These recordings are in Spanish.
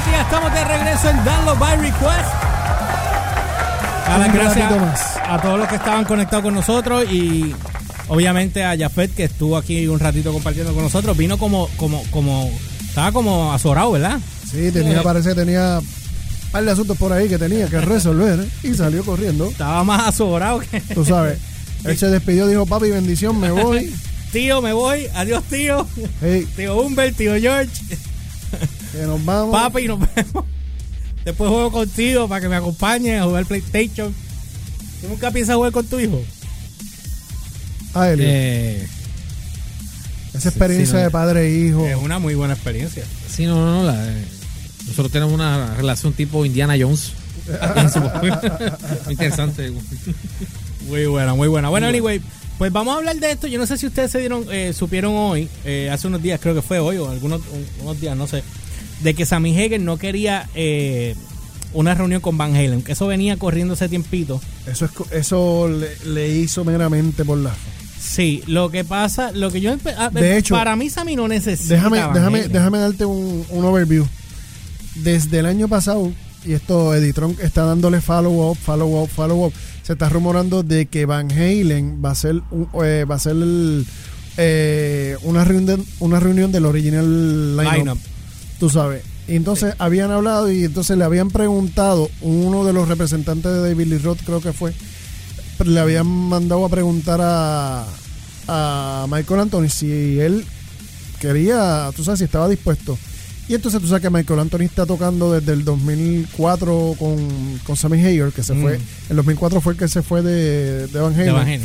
gente, ya estamos de regreso en Download by Request. A las gracias a todos los que estaban conectados con nosotros y obviamente a Jafet que estuvo aquí un ratito compartiendo con nosotros. Vino como, como, como, estaba como azorado, ¿verdad? Sí, tenía, Eh. parece que tenía un par de asuntos por ahí que tenía que resolver ¿eh? y salió corriendo. Estaba más azorado que... Tú sabes, él se despidió, dijo, papi, bendición, me voy. Tío, me voy. Adiós, tío. Hey, Tío Humbert, tío George. Que nos vamos. Papi, nos vemos. Después juego contigo para que me acompañe a jugar PlayStation. ¿Tú nunca piensas jugar con tu hijo? A él, Eh, esa experiencia sí, no. de padre e hijo. Es una muy buena experiencia. sí, no, no, no. la- eh, nosotros tenemos una relación tipo Indiana Jones. Muy interesante. Muy buena, muy buena. Bueno, anyway, pues vamos a hablar de esto. Yo no sé si ustedes se dieron, eh, supieron hoy, eh, hace unos días, creo que fue hoy o algunos un- unos días, no sé, de que Sammy Hager no quería eh, una reunión con Van Halen, que eso venía corriendo ese tiempito. Eso, es, eso le, le hizo meramente por la... Sí, lo que pasa, lo que yo ah, De hecho, para mí Sammy no necesita. Déjame, Van déjame, Halen. déjame darte un, un overview. Desde el año pasado, y esto Editron está dándole follow up, follow up, follow up. Se está rumorando de que Van Halen va a ser un- eh, va a ser el, eh, una reunión una reunión del original lineup, Lineup. Tú sabes. Y entonces habían hablado y entonces le habían preguntado uno de los representantes de David Lee Roth, creo que fue, le habían mandado a preguntar a, a Michael Anthony si él quería, tú sabes, si estaba dispuesto. Y entonces tú sabes que Michael Anthony está tocando desde el 2004 con, con Sammy Hager, que se Mm. fue, el 2004 fue el que se fue de, de Van De. Van Halen.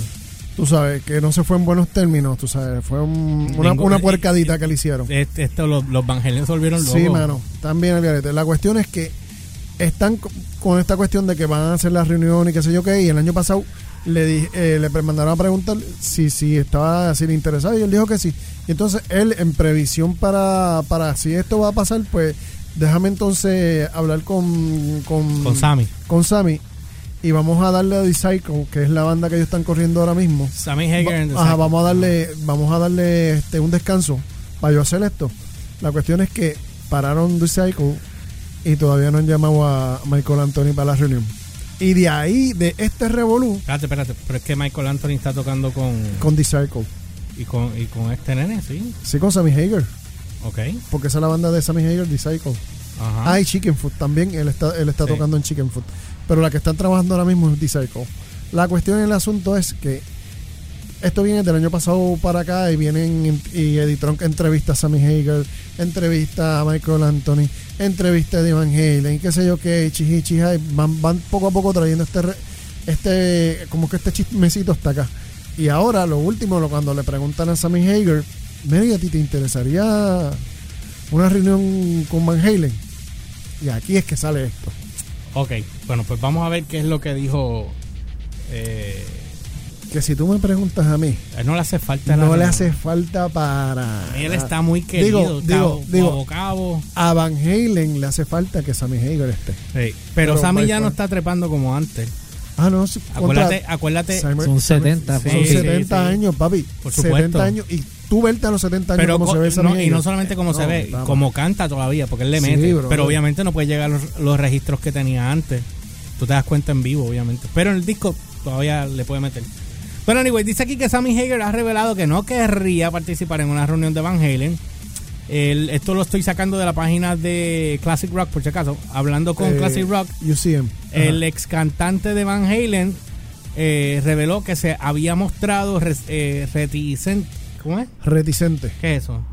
Tú sabes, que no se fue en buenos términos, tú sabes, fue un- una, Ningún- una puercadita que le hicieron. Este, esto, los, los se volvieron locos. Sí, mano, también el. La cuestión es que están co- con esta cuestión de que van a hacer la reunión y qué sé yo qué, y el año pasado le di- eh, le mandaron a preguntar si, si estaba si le interesaba y él dijo que sí. Y entonces él, en previsión para, para si esto va a pasar, pues déjame entonces hablar con, con, Con Sammy. con Sammy y vamos a darle a Disciple, que es la banda que ellos están corriendo ahora mismo. Sammy Hager. Va- the ajá, vamos a darle, vamos a darle este, un descanso para yo hacer esto. La cuestión es que pararon The y todavía no han llamado a Michael Anthony para la reunión. Y de ahí, de este revolú, Espérate, espérate. Pero es que Michael Anthony está tocando con. con The. Y con, y con este nene, sí. Sí, con Sammy Hager. Ok. Porque esa es la banda de Sammy Hager, The. Ajá. Ah, y Chicken Food también. Él está, él está Sí. tocando en Chicken Food. Pero la que están trabajando ahora mismo es Cycle. La cuestión en el asunto es que esto viene del año pasado para acá y vienen y Eddie Trunk entrevista a Sammy Hager, entrevista a Michael Anthony, entrevista a Eddie Van Halen, qué sé yo qué, chihi, chihai, van, van poco a poco trayendo este este como que este chismecito hasta acá. Y ahora lo último, cuando le preguntan a Sammy Hager, Mary, ¿a ti te interesaría una reunión con Van Halen? Y aquí es que sale esto. Ok. Bueno, pues vamos a ver qué es lo que dijo. Eh, Que si tú me preguntas a mí, a él no le hace falta la no le reunión. hace falta para. Él está muy querido. Digo, digo, cabo, digo, cabo, cabo. a Van Halen le hace falta que Sammy Hager esté. Sí. Pero, Pero Sammy by ya no far. está trepando como antes. Ah, no, Acuérdate, acuérdate. Son Sammy- 70, Sí, Son sí, 70 sí. años, papi. Por supuesto. 70 años. Y tú verte a los 70 años Pero como co- se ve Sammy no, y no solamente como se No, ve, como canta todavía, porque él le Sí, mete. bro. pero obviamente no puede llegar a los, los registros que tenía antes. Tú te das cuenta en vivo, obviamente. Pero en el disco todavía le puede meter. Bueno, anyway, dice aquí que Sammy Hager ha revelado que no querría participar en una reunión de Van Halen. El- esto lo estoy sacando de la página de Classic Rock, por si acaso. Hablando con Eh, Classic Rock, UCM. el ex cantante de Van Halen eh, reveló que se había mostrado res- eh, reticente. ¿Cómo es? Reticente. ¿Qué es eso?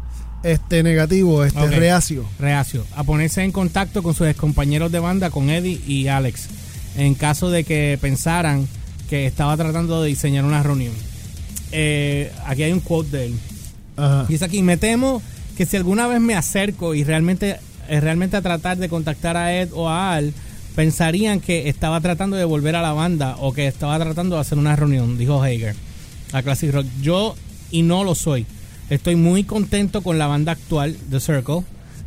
Este negativo, este reacio. reacio a ponerse en contacto con sus compañeros de banda, con Eddie y Alex, en caso de que pensaran que estaba tratando de diseñar una reunión. Eh, aquí hay un quote de él. Ajá. Dice aquí, me temo que si alguna vez me acerco y realmente, eh, realmente a tratar de contactar a Ed o a Al, pensarían que estaba tratando de volver a la banda o que estaba tratando de hacer una reunión, dijo Hager a Classic Rock. Yo, y no lo soy, estoy muy contento con la banda actual, The Circle.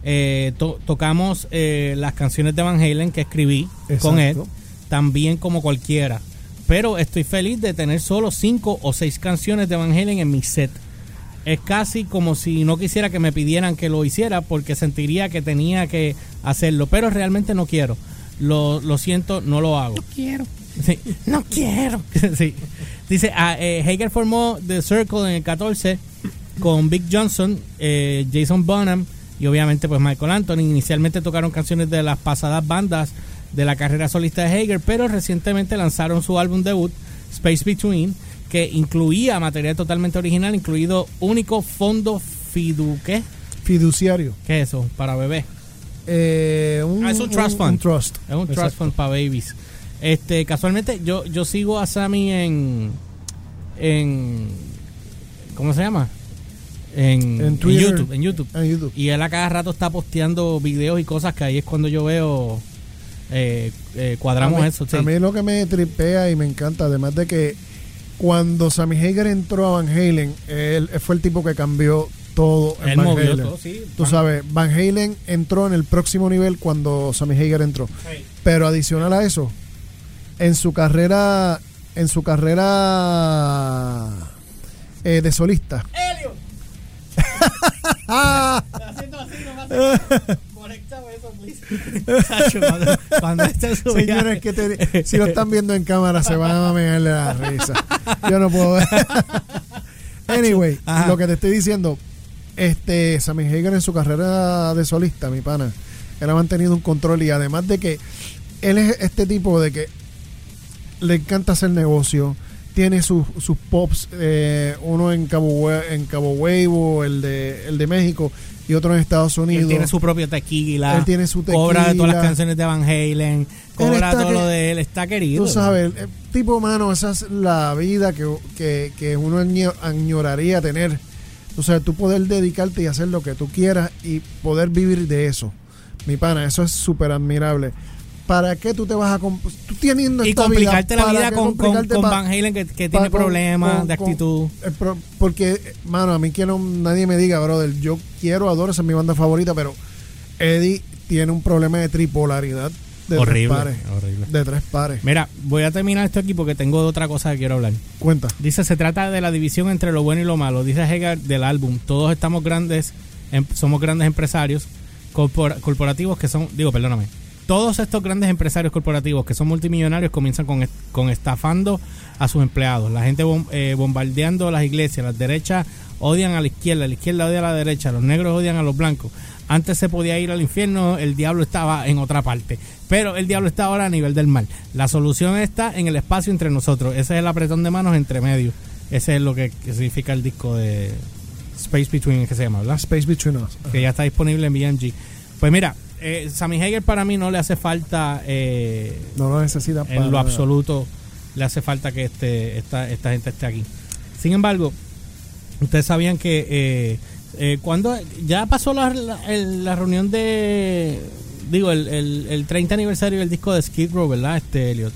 Eh, to- tocamos eh, las canciones de Van Halen que escribí con Exacto. también como cualquiera. Pero estoy feliz de tener solo cinco o seis canciones de Van Halen en mi set. es casi como si no quisiera que me pidieran que lo hiciera porque sentiría que tenía que hacerlo, pero realmente no quiero. Lo, lo siento, no lo hago. No quiero. Sí, no quiero. Sí. Dice, ah, eh, Hager formó The Circle en el 14 con Big Johnson, eh, Jason Bonham y obviamente pues Michael Anthony. Inicialmente tocaron canciones de las pasadas bandas de la carrera solista de Hager, pero recientemente lanzaron su álbum debut, Space Between, que incluía material totalmente original, incluido único fondo fidu... ¿Qué? Fiduciario. ¿Qué es eso? Para bebés. Eh, un, Ah, es un trust fund. un trust. Es un trust fund para babies. Este, casualmente, yo, yo sigo a Sammy en. en ¿Cómo se llama? En, En Twitter. YouTube. En YouTube. En YouTube. Y él a cada rato está posteando videos y cosas que ahí es cuando yo veo. eh, eh, cuadramos a mí, eso. sí. a mí lo que me tripea y me encanta, además de que cuando Sammy Hager entró a Van Halen, él fue el tipo que cambió todo en Él Van movió Halen. todo, sí. Tú Van- sabes, Van Halen entró en el próximo nivel cuando Sammy Hager entró. Sí. Pero adicional a eso, en su carrera, en su carrera eh, de solista, ¡Helio! Haciendo así, nomás. Conéctame eso, please. Sacho, cuando, este Señores, que te- si lo están viendo en cámara se van a mearle la risa. Yo no puedo ver. anyway, Ajá. lo que te estoy diciendo, este Sammy Hagar en su carrera de solista, mi pana, él ha mantenido un control y además de que él es este tipo de que le encanta hacer negocio, tiene sus, sus pops, eh, uno en Cabo en Cabo Huevo, el de el de México y otro en Estados Unidos. Él tiene su propio tequila. Él tiene su Cobra de todas las tequila. canciones de Van Halen. Cobra todo que- lo de él. Está querido. Tú sabes, el tipo, mano, esa es la vida que, que, que uno año- añoraría tener. O sea, tú poder dedicarte y hacer lo que tú quieras y poder vivir de eso. Mi pana, eso es súper admirable. ¿Para qué tú te vas a... Tú teniendo Y esta complicarte la ¿para vida con, con, Van Halen que, tiene problemas con- de actitud. eh, porque, mano, a mí que no, nadie me diga, brother, yo quiero, adoro, esa es mi banda favorita, pero Eddie tiene un problema de tripolaridad de horrible, tres pares. horrible. De tres pares. Mira, voy a terminar esto aquí porque tengo otra cosa que quiero hablar. Cuenta. Dice, se trata de la división entre lo bueno y lo malo. Dice Hegar del álbum, todos estamos grandes, em- somos grandes empresarios corpora- corporativos que son, digo, perdóname, todos estos grandes empresarios corporativos que son multimillonarios comienzan con, con estafando a sus empleados. La gente bom- eh, bombardeando las iglesias, las derechas odian a la izquierda, la izquierda odia a la derecha, los negros odian a los blancos. Antes se podía ir al infierno, el diablo estaba en otra parte. Pero el diablo está ahora a nivel del mal. La solución está en el espacio entre nosotros. Ese es el apretón de manos entre medio. Ese es lo que, que significa el disco de Space Between, que se llama, ¿verdad? Space Between Us. Que ya está disponible en BMG. Pues mira, eh, Sammy Hager para mí no le hace falta eh, No lo necesita para en lo absoluto le hace falta que este, esta, esta gente esté aquí. Sin embargo, ustedes sabían que eh, eh, cuando ya pasó la, la, reunión de, digo, el, el, el 30 aniversario del disco de Skid Row, ¿verdad? Este, Elliot.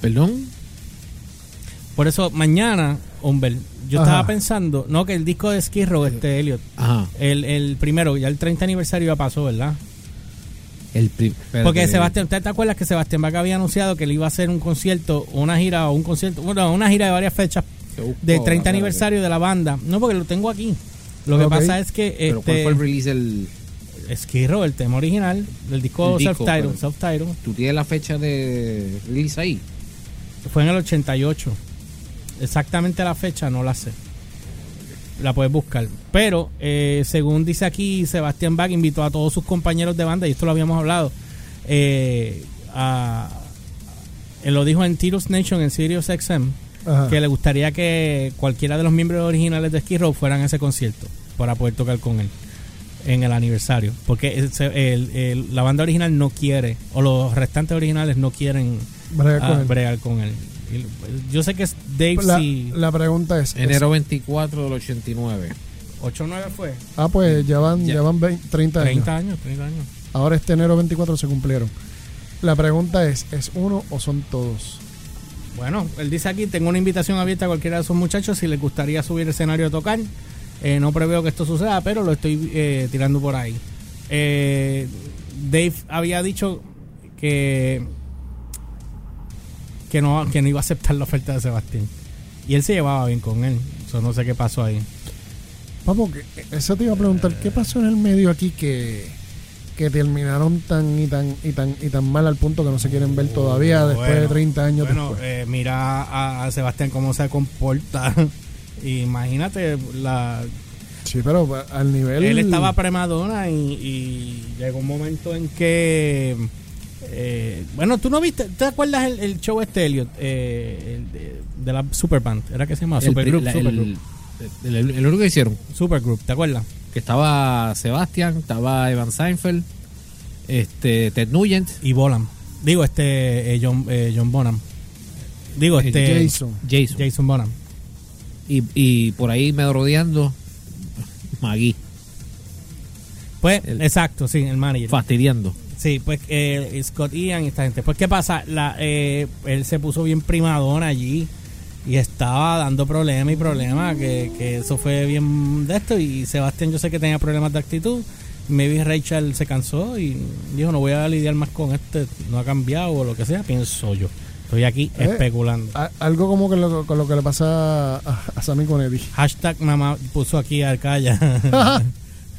Perdón. Por eso, mañana, Humber, yo Ajá. estaba pensando, no, que el disco de Skid Row, este, Elliot, Ajá. el, el primero, ya el 30 aniversario ya pasó, ¿verdad? El. Porque Sebastián, ¿usted te acuerdas que Sebastián Bach había anunciado que le iba a hacer un concierto, una gira o un concierto, bueno, una gira de varias fechas ahora, 30 espérate. aniversario de la banda? No, porque lo tengo aquí. Lo que pasa es que Pero ¿cuál fue el este release del... Row, el tema original del disco disco, Self-Titled, ¿Tú tienes la fecha de release ahí? fue en el 88. Exactamente la fecha no la sé. La puedes buscar. Pero, eh, según dice aquí, Sebastián Bach invitó a todos sus compañeros de banda, y esto lo habíamos hablado, eh, a- él lo dijo en Tirus Nation, en Sirius XM, Ajá. que le gustaría que cualquiera de los miembros originales de Skid Row fueran a ese concierto para poder tocar con él en el aniversario. Porque el- el- el- la banda original no quiere, o los restantes originales no quieren Bregar con ah, él. bregar con él. Yo sé que es Dave la, sí. la pregunta es, Enero 24 del 89. 8-9 fue. ah, pues ya van, Ya. ya van 20 30 años. 30 años, 30 años. Ahora este enero 24 se cumplieron. La pregunta es, ¿es uno o son todos? Bueno, él dice aquí, tengo una invitación abierta a cualquiera de esos muchachos si les gustaría subir al escenario a tocar. Eh, no preveo que esto suceda, pero lo estoy eh, tirando por ahí. Eh, Dave había dicho que que no, que no iba a aceptar la oferta de Sebastián. Y él se llevaba bien con él. So, no sé qué pasó ahí. Papo, eso te iba a preguntar, ¿qué pasó en el medio aquí que, que terminaron tan y tan y tan y tan mal al punto que no se quieren ver todavía después de Bueno, 30 años Bueno, después? eh, mira a, a Sebastián cómo se comporta. Imagínate, la, Sí, pero al nivel... él estaba premadona y, y llegó un momento en que... eh, bueno, tú no viste, ¿te acuerdas el, el show este, Elliot? Eh, el de, de la Superband, ¿era que se llamaba? El, Supergroup, la- Supergroup. el, el- el único que hicieron, Supergroup, ¿te acuerdas? que estaba Sebastián, estaba Evan Seinfeld, este, Ted Nugent, Y Bonham. Digo, este, eh, John, eh, John Bonham. Digo, Eh, este... Jason. Jason. Jason Bonham. Y, y por ahí me rodeando Magui, Pues, El- exacto, sí, el manager. fastidiando. Sí, pues eh, Scott Ian y esta gente. Pues, ¿qué pasa? La, eh, él se puso bien primadona allí y estaba dando problemas y problemas. Que, que eso fue bien de esto. Y Sebastián, yo sé que tenía problemas de actitud. Maybe Rachel se cansó y dijo: No voy a lidiar más con este. No ha cambiado o lo que sea. Pienso yo. Estoy aquí Eh. especulando. A- algo como que lo, con lo que le pasa a, a Sammy con Eddie. Hashtag mamá puso aquí Arcaya.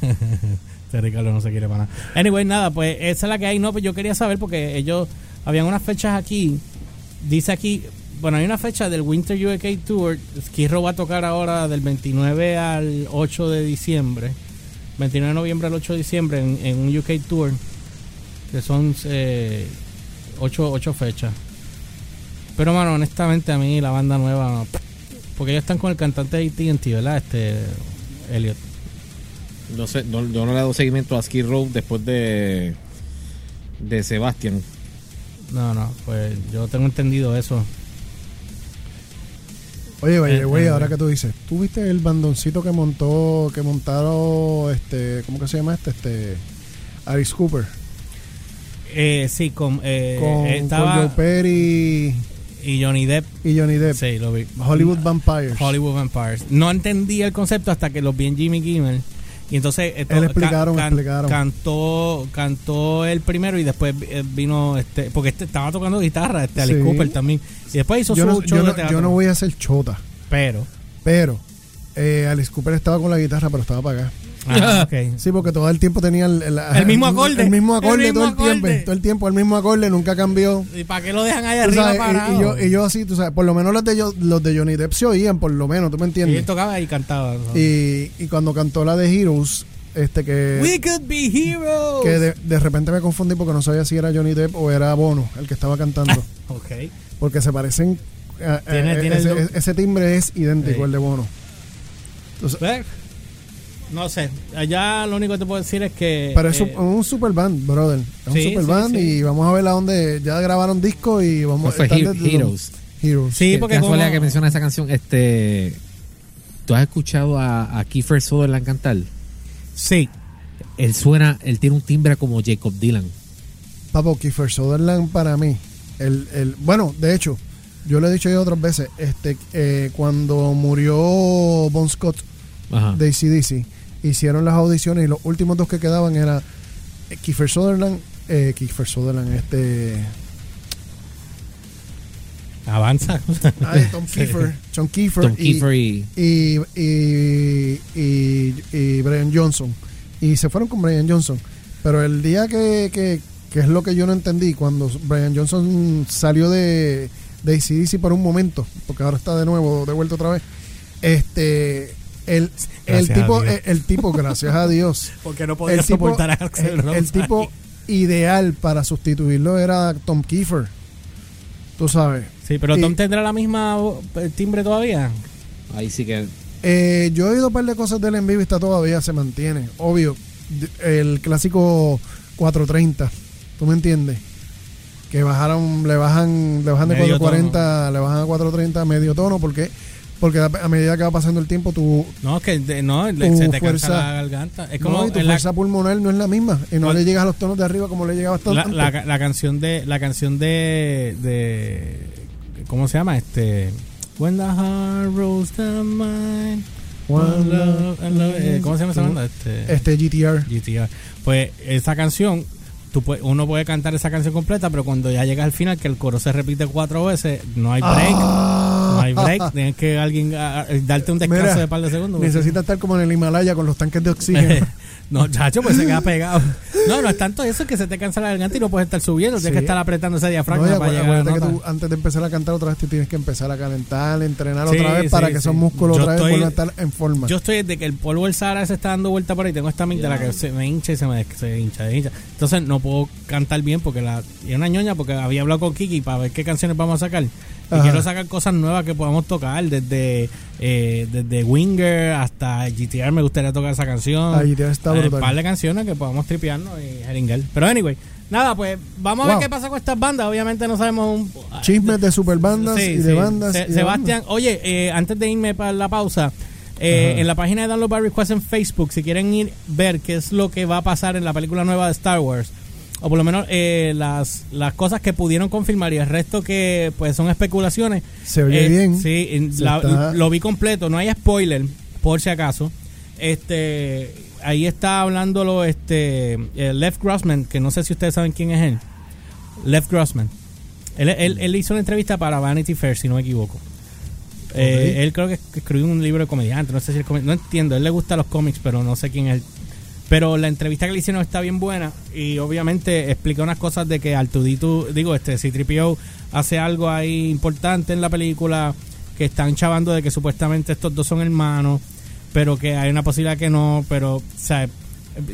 Este Ricardo no se quiere para nada. Anyway, nada, pues esa es la que hay. No, pues yo quería saber porque ellos habían unas fechas aquí. Dice aquí, bueno, hay una fecha del Winter UK Tour. Skid Row va a tocar ahora del 29 al 8 de diciembre. 29 de noviembre al 8 de diciembre en, un UK Tour. Que son eh, 8, ocho fechas. Pero, mano, honestamente a mí la banda nueva... Porque ellos están con el cantante de AT&T, ¿verdad? Este... Elliot. No sé, no, yo no le he dado seguimiento a Skid Row después de de Sebastián. No, no, pues yo tengo entendido eso. Oye, oye, Eh, güey, eh, ahora eh. que tú dices, ¿tú viste el bandoncito que montó, que montaron, este, ¿cómo que se llama este? Este, Alice Cooper. Eh, sí, con, eh, con, con estaba Joe Perry y Johnny Depp. y Johnny Depp. Sí, lo vi. Hollywood Vampires. Hollywood Vampires. No entendí el concepto hasta que los vi en Jimmy Kimmel. Y entonces esto- Él explicaron, explicaron. cantó cantó el primero y después eh, vino este porque este estaba tocando guitarra este Alice Sí. Cooper también y después hizo yo, su no, show yo, de no, teatro yo no voy a hacer chota, pero pero eh, Alice Cooper estaba con la guitarra, pero estaba para acá. Ah, ok. Sí, porque todo el tiempo tenía el, el- El mismo acorde. El mismo acorde El todo el tiempo. Todo el tiempo el mismo acorde, nunca cambió. y para qué lo dejan ahí Tú arriba sabes, y- parado y, yo, y yo así, tú sabes, por lo menos los de, yo- los de Johnny Depp se oían, por lo menos, ¿tú me y entiendes? él tocaba y cantaba Y, y cuando cantó la de Heroes, este que, We could be heroes que de, de repente me confundí porque no sabía si era Johnny Depp o era Bono el que estaba cantando. ok porque se parecen. a- Tiene- tiene el ese, timbre es idéntico, Sí. el de Bono. Entonces, Ver, No sé, allá lo único que te puedo decir es que... pero es eh, un- super band, brother. Es Sí, un super sí, band sí. y vamos a ver a dónde ya grabaron disco y vamos He- desde- Heroes. Heroes. Sí, Qué porque casualidad como- que menciona esa canción. Este, ¿tú has escuchado a, a Kiefer Sutherland cantar? Sí, Él suena, él tiene un timbre como Jacob Dylan. Papo, Kiefer Sutherland para mí, el, el, bueno, de hecho, yo lo he dicho ya otras veces, este, eh, cuando murió Bon Scott Ajá. de ACDC, hicieron las audiciones y los últimos dos que quedaban era eh, Kiefer Sutherland, eh, Kiefer Sutherland, este, avanza. ay, Tom Kiefer, John Kiefer, Tom y, Kiefer y, y, y, y- y Brian Johnson. Y se fueron con Brian Johnson. Pero el día que, que, que es lo que yo no entendí, cuando Brian Johnson salió de, de ACDC por un momento, porque ahora está de nuevo, de vuelta otra vez, este, el, el tipo, Dios. el, el tipo, gracias a Dios, Porque no el tipo, soportar a Axl el, Rose el tipo ahí. ideal para sustituirlo era Tom Kiefer. Tú sabes. Sí, pero y- Tom tendrá la misma el timbre todavía. ahí sí que Eh, yo he oído un par de cosas de él en vivo y está todavía se mantiene. Obvio, el clásico 430, ¿tú me entiendes? Que bajaron, le bajan, le bajan de Medio 440, le bajan a 430 medio tono, porque porque a medida que va pasando el tiempo tu, No, es que de- no, le- Tu se te fuerza- cansa la garganta. Es como no, y tu en la, fuerza pulmonar no es la misma y no le llegas a los tonos de arriba como le llegaba hasta la, antes. la- la canción de la canción de de ¿cómo se llama? Este When the heart rolls the mind. One love, love- eh, ¿Cómo se llama esa banda? Este, Este GTR. GTR. Pues esa canción, tú puedes- uno puede cantar esa canción completa, pero cuando ya llega al final, que el coro se repite cuatro veces, no hay break. No hay break. Tienes que alguien darte un descanso Mira, de par de segundos. Necesita estar como en el Himalaya con los tanques de oxígeno. no, chacho, pues se queda pegado. No, no es tanto eso que se te cansa la garganta y no puedes estar subiendo. Tienes Sí. que estar apretando ese diafragma No, para llegar a que tú, antes de empezar a cantar otra vez, tú tienes que empezar a calentar, entrenar Sí, otra vez para que esos músculos Yo otra vez vuelvan a estar en forma. Yo estoy desde que el polvo del Sahara se está dando vuelta por ahí. Tengo esta amígdala que se me hincha y se me se hincha, se hincha. Entonces no puedo cantar bien porque la. Y una ñoña porque había hablado con Kiki para ver qué canciones vamos a sacar. Y Ajá. quiero sacar cosas nuevas que podamos tocar. Desde, eh, desde Winger hasta GTR me gustaría tocar esa canción. Ah, GTR está Eh, brutal. Un par de canciones que podamos tripearnos y jeringar. Pero anyway, nada, pues vamos a Wow. ver qué pasa con estas bandas. Obviamente no sabemos un, Chismes de superbandas Sí, y de sí. bandas. Se- y de Sebastián, oye, eh, oye, de irme para la pausa, eh, en la página de Download by Request en Facebook, si quieren ir ver qué es lo que va a pasar en la película nueva de Star Wars, o por lo menos eh, las, las cosas que pudieron confirmar y el resto que pues son especulaciones. Se oye eh, bien. Sí, la- está- lo vi completo, no hay spoiler, por si acaso. Este, ahí está hablándolo este eh, Lev Grossman, que no sé si ustedes saben quién es él. Lev Grossman. Él, él, él hizo una entrevista para Vanity Fair, si no me equivoco. Eh, él creo que escribió un libro de comediante, no sé si comed- no entiendo, él le gustan los cómics, pero no sé quién es. Pero la entrevista que le hicieron está bien buena y obviamente explica unas cosas de que Artudito, digo, este C-3PO hace algo ahí importante en la película, que están chavando de que supuestamente estos dos son hermanos, pero que hay una posibilidad que no, pero, o sea,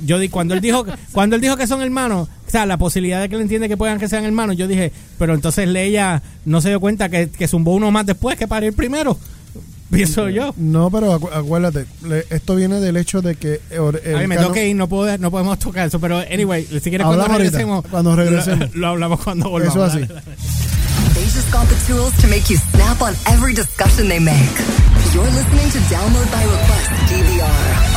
yo di cuando él dijo cuando él dijo que son hermanos, o sea, la posibilidad de que él entiende que puedan que sean hermanos, yo dije, pero entonces Leia no se dio cuenta que, que zumbó uno más después que para ir primero. Pienso yo. No, pero acu- acuérdate, le- esto viene del hecho de que or- el A mí me canon- tengo que ir, no, puedo, no podemos tocar eso, pero anyway, si quieres cuando regresemos, cuando regresemos. Lo, lo hablamos cuando volvamos. Eso así. Dale, dale. They just got the tools to make you snap on every discussion they make. You're listening to Download by Request DVR